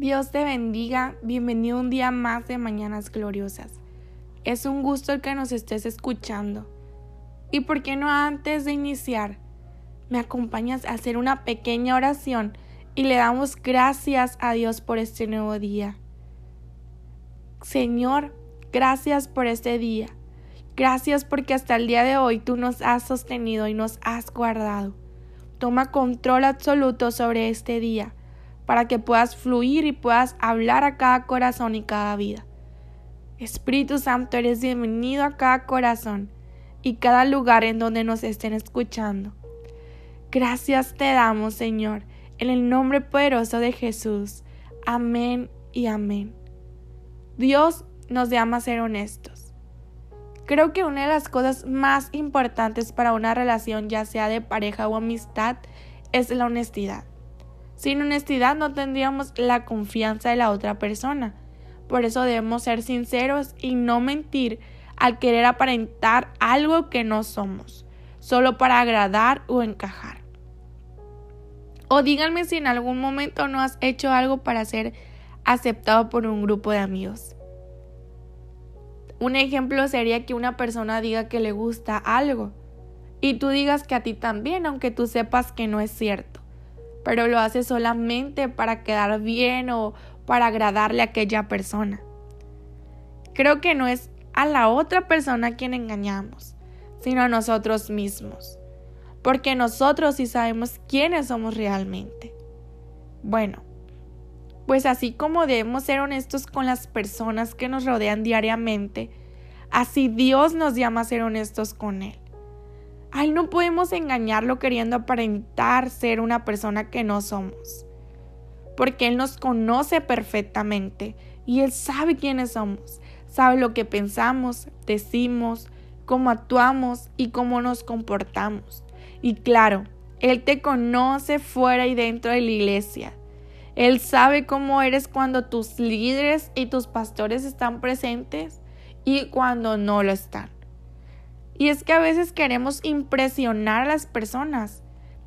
Dios te bendiga, bienvenido un día más de Mañanas Gloriosas. Es un gusto el que nos estés escuchando. ¿Y por qué no antes de iniciar, me acompañas a hacer una pequeña oración y le damos gracias a Dios por este nuevo día? Señor, gracias por este día. Gracias porque hasta el día de hoy tú nos has sostenido y nos has guardado. Toma control absoluto sobre este día para que puedas fluir y puedas hablar a cada corazón y cada vida. Espíritu Santo, eres bienvenido a cada corazón y cada lugar en donde nos estén escuchando. Gracias te damos, Señor, en el nombre poderoso de Jesús. Amén y amén. Dios nos llama a ser honestos. Creo que una de las cosas más importantes para una relación, ya sea de pareja o amistad, es la honestidad. Sin honestidad no tendríamos la confianza de la otra persona. Por eso debemos ser sinceros y no mentir al querer aparentar algo que no somos, solo para agradar o encajar. O díganme si en algún momento no has hecho algo para ser aceptado por un grupo de amigos. Un ejemplo sería que una persona diga que le gusta algo y tú digas que a ti también, aunque tú sepas que no es cierto pero lo hace solamente para quedar bien o para agradarle a aquella persona. Creo que no es a la otra persona a quien engañamos, sino a nosotros mismos, porque nosotros sí sabemos quiénes somos realmente. Bueno, pues así como debemos ser honestos con las personas que nos rodean diariamente, así Dios nos llama a ser honestos con Él. Ay, no podemos engañarlo queriendo aparentar ser una persona que no somos. Porque Él nos conoce perfectamente y Él sabe quiénes somos, sabe lo que pensamos, decimos, cómo actuamos y cómo nos comportamos. Y claro, Él te conoce fuera y dentro de la iglesia. Él sabe cómo eres cuando tus líderes y tus pastores están presentes y cuando no lo están. Y es que a veces queremos impresionar a las personas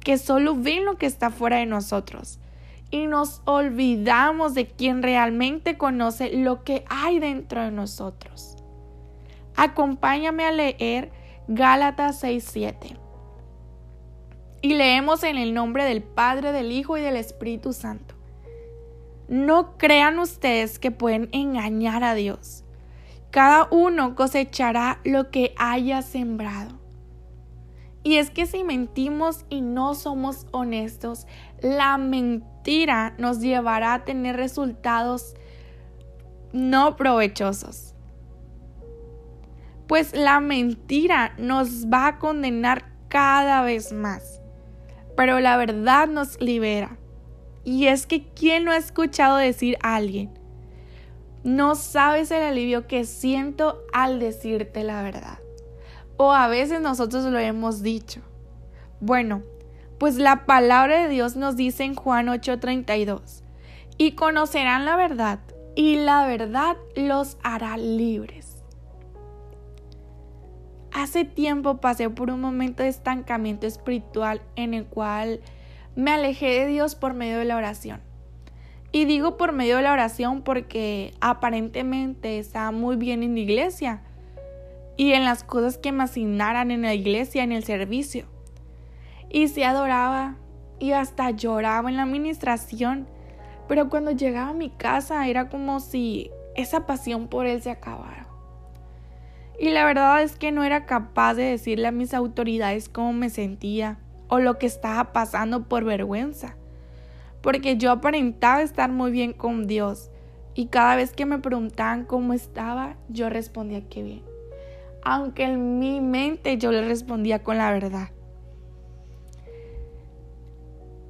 que solo ven lo que está fuera de nosotros. Y nos olvidamos de quien realmente conoce lo que hay dentro de nosotros. Acompáñame a leer Gálatas 6:7. Y leemos en el nombre del Padre, del Hijo y del Espíritu Santo. No crean ustedes que pueden engañar a Dios. Cada uno cosechará lo que haya sembrado. Y es que si mentimos y no somos honestos, la mentira nos llevará a tener resultados no provechosos. Pues la mentira nos va a condenar cada vez más. Pero la verdad nos libera. Y es que ¿quién no ha escuchado decir a alguien? No sabes el alivio que siento al decirte la verdad. O a veces nosotros lo hemos dicho. Bueno, pues la palabra de Dios nos dice en Juan 8:32, y conocerán la verdad, y la verdad los hará libres. Hace tiempo pasé por un momento de estancamiento espiritual en el cual me alejé de Dios por medio de la oración. Y digo por medio de la oración porque aparentemente estaba muy bien en la iglesia y en las cosas que me asignaran en la iglesia, en el servicio. Y se adoraba y hasta lloraba en la administración. Pero cuando llegaba a mi casa era como si esa pasión por él se acabara. Y la verdad es que no era capaz de decirle a mis autoridades cómo me sentía o lo que estaba pasando por vergüenza porque yo aparentaba estar muy bien con Dios. Y cada vez que me preguntaban cómo estaba, yo respondía que bien. Aunque en mi mente yo le respondía con la verdad.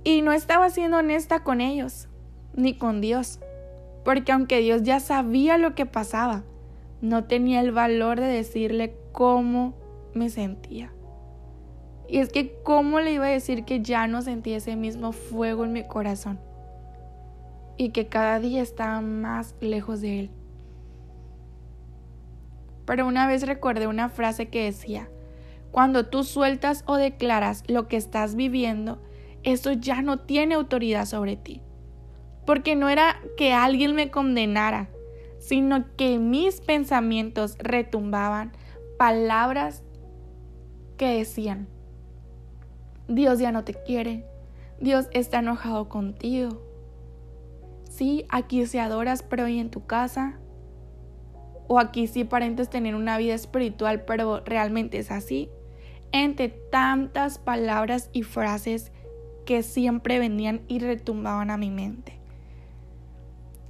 Y no estaba siendo honesta con ellos, ni con Dios. Porque aunque Dios ya sabía lo que pasaba, no tenía el valor de decirle cómo me sentía. Y es que, ¿cómo le iba a decir que ya no sentía ese mismo fuego en mi corazón? Y que cada día estaba más lejos de él. Pero una vez recordé una frase que decía, cuando tú sueltas o declaras lo que estás viviendo, eso ya no tiene autoridad sobre ti. porque no era que alguien me condenara, sino que mis pensamientos retumbaban palabras que decían, Dios ya no te quiere, Dios está enojado contigo. Sí, aquí se adoras, pero hoy en tu casa. O aquí sí aparentes tener una vida espiritual, pero realmente es así. Entre tantas palabras y frases que siempre venían y retumbaban a mi mente.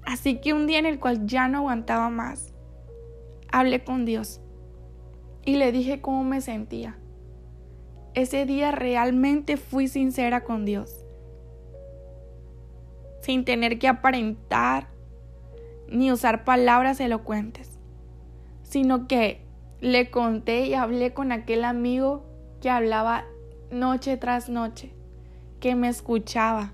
Así que un día en el cual ya no aguantaba más, hablé con Dios y le dije cómo me sentía. Ese día realmente fui sincera con Dios, sin tener que aparentar ni usar palabras elocuentes, sino que le conté y hablé con aquel amigo que hablaba noche tras noche, que me escuchaba,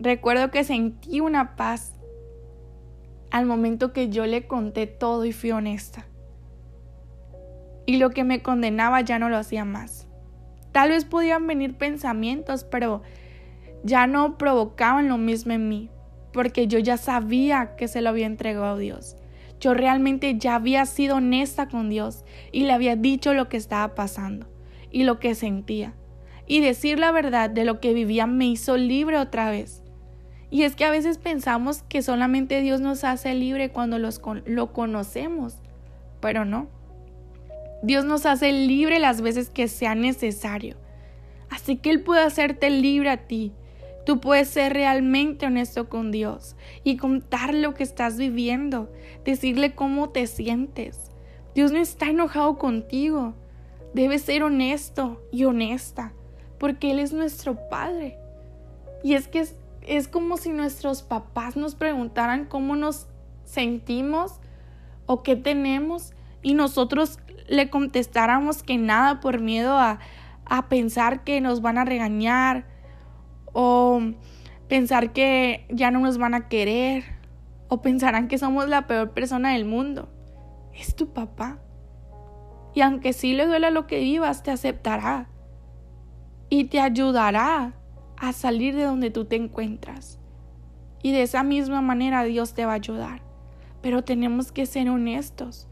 Recuerdo que sentí una paz al momento que yo le conté todo y fui honesta. Y lo que me condenaba ya no lo hacía más. Tal vez podían venir pensamientos, pero ya no provocaban lo mismo en mí, porque yo ya sabía que se lo había entregado a Dios. Yo realmente ya había sido honesta con Dios y le había dicho lo que estaba pasando y lo que sentía. Y decir la verdad de lo que vivía me hizo libre otra vez. Y es que a veces pensamos que solamente Dios nos hace libre cuando lo conocemos, pero no. Dios nos hace libre las veces que sea necesario. Así que Él puede hacerte libre a ti. Tú puedes ser realmente honesto con Dios y contar lo que estás viviendo, decirle cómo te sientes. Dios no está enojado contigo. Debes ser honesto y honesta, porque Él es nuestro Padre. Y es que es es como si nuestros papás nos preguntaran cómo nos sentimos o qué tenemos y nosotros le contestáramos que nada por miedo a, a pensar que nos van a regañar o pensar que ya no nos van a querer o pensarán que somos la peor persona del mundo. Es tu papá. Y aunque sí le duele lo que vivas, te aceptará y te ayudará a salir de donde tú te encuentras. Y de esa misma manera Dios te va a ayudar. Pero tenemos que ser honestos.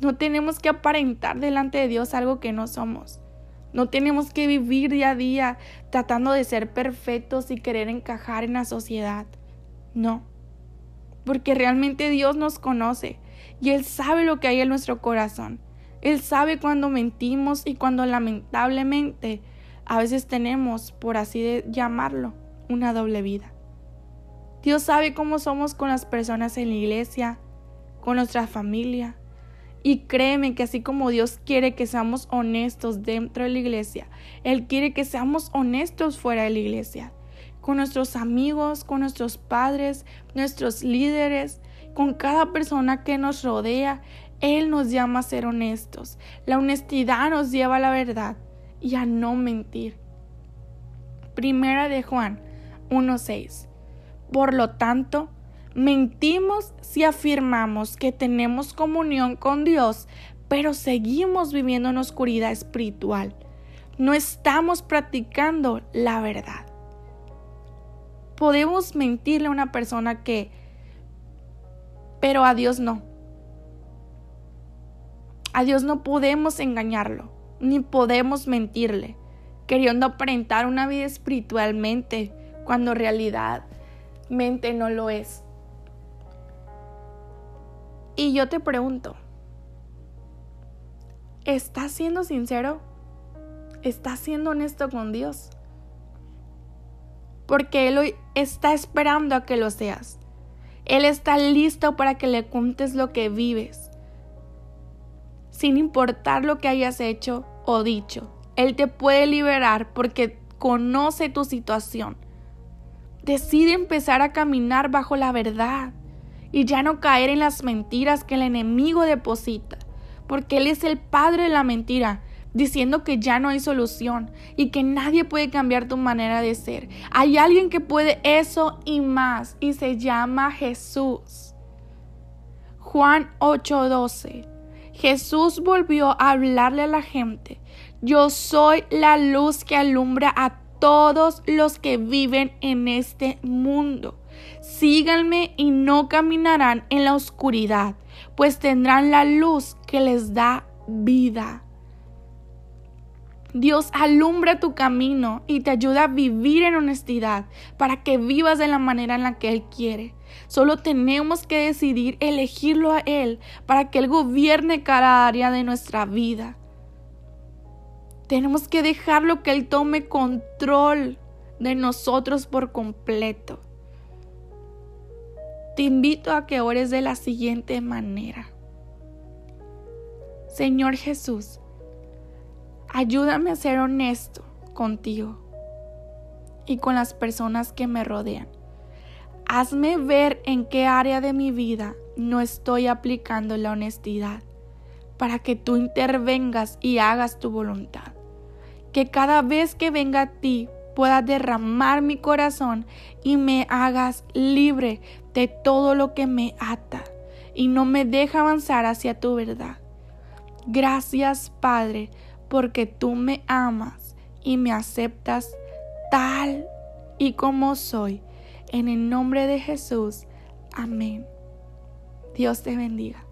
No tenemos que aparentar delante de Dios algo que no somos. No tenemos que vivir día a día tratando de ser perfectos y querer encajar en la sociedad. No. Porque realmente Dios nos conoce y Él sabe lo que hay en nuestro corazón. Él sabe cuando mentimos y cuando lamentablemente a veces tenemos, por así llamarlo, una doble vida. Dios sabe cómo somos con las personas en la iglesia, con nuestra familia. Y créeme que así como Dios quiere que seamos honestos dentro de la iglesia, Él quiere que seamos honestos fuera de la iglesia, con nuestros amigos, con nuestros padres, nuestros líderes, con cada persona que nos rodea. Él nos llama a ser honestos. La honestidad nos lleva a la verdad y a no mentir. Primera de Juan 1.6. Por lo tanto, mentimos si afirmamos que tenemos comunión con Dios, pero seguimos viviendo en oscuridad espiritual. No estamos practicando la verdad. Podemos mentirle a una persona que, pero a Dios no. A Dios no podemos engañarlo ni podemos mentirle, queriendo aparentar una vida espiritualmente cuando realidad mente no lo es. Y yo te pregunto, ¿estás siendo sincero? ¿Estás siendo honesto con Dios? Porque Él hoy está esperando a que lo seas. Él está listo para que le cuentes lo que vives. Sin importar lo que hayas hecho, o dicho. Él te puede liberar porque conoce tu situación. Decide empezar a caminar bajo la verdad y ya no caer en las mentiras que el enemigo deposita, porque Él es el padre de la mentira, diciendo que ya no hay solución y que nadie puede cambiar tu manera de ser. Hay alguien que puede eso y más y se llama Jesús. Juan 8:12 Jesús volvió a hablarle a la gente. Yo soy la luz que alumbra a todos los que viven en este mundo. Síganme y no caminarán en la oscuridad, pues tendrán la luz que les da vida. Dios alumbra tu camino y te ayuda a vivir en honestidad para que vivas de la manera en la que Él quiere. Solo tenemos que decidir elegirlo a Él para que Él gobierne cada área de nuestra vida. Tenemos que dejarlo que Él tome control de nosotros por completo. Te invito a que ores de la siguiente manera. Señor Jesús, ayúdame a ser honesto contigo y con las personas que me rodean. Hazme ver en qué área de mi vida no estoy aplicando la honestidad para que tú intervengas y hagas tu voluntad que cada vez que venga a ti pueda derramar mi corazón y me hagas libre de todo lo que me ata y no me deja avanzar hacia tu verdad. Gracias Padre, porque tú me amas y me aceptas tal y como soy. En el nombre de Jesús. Amén. Dios te bendiga.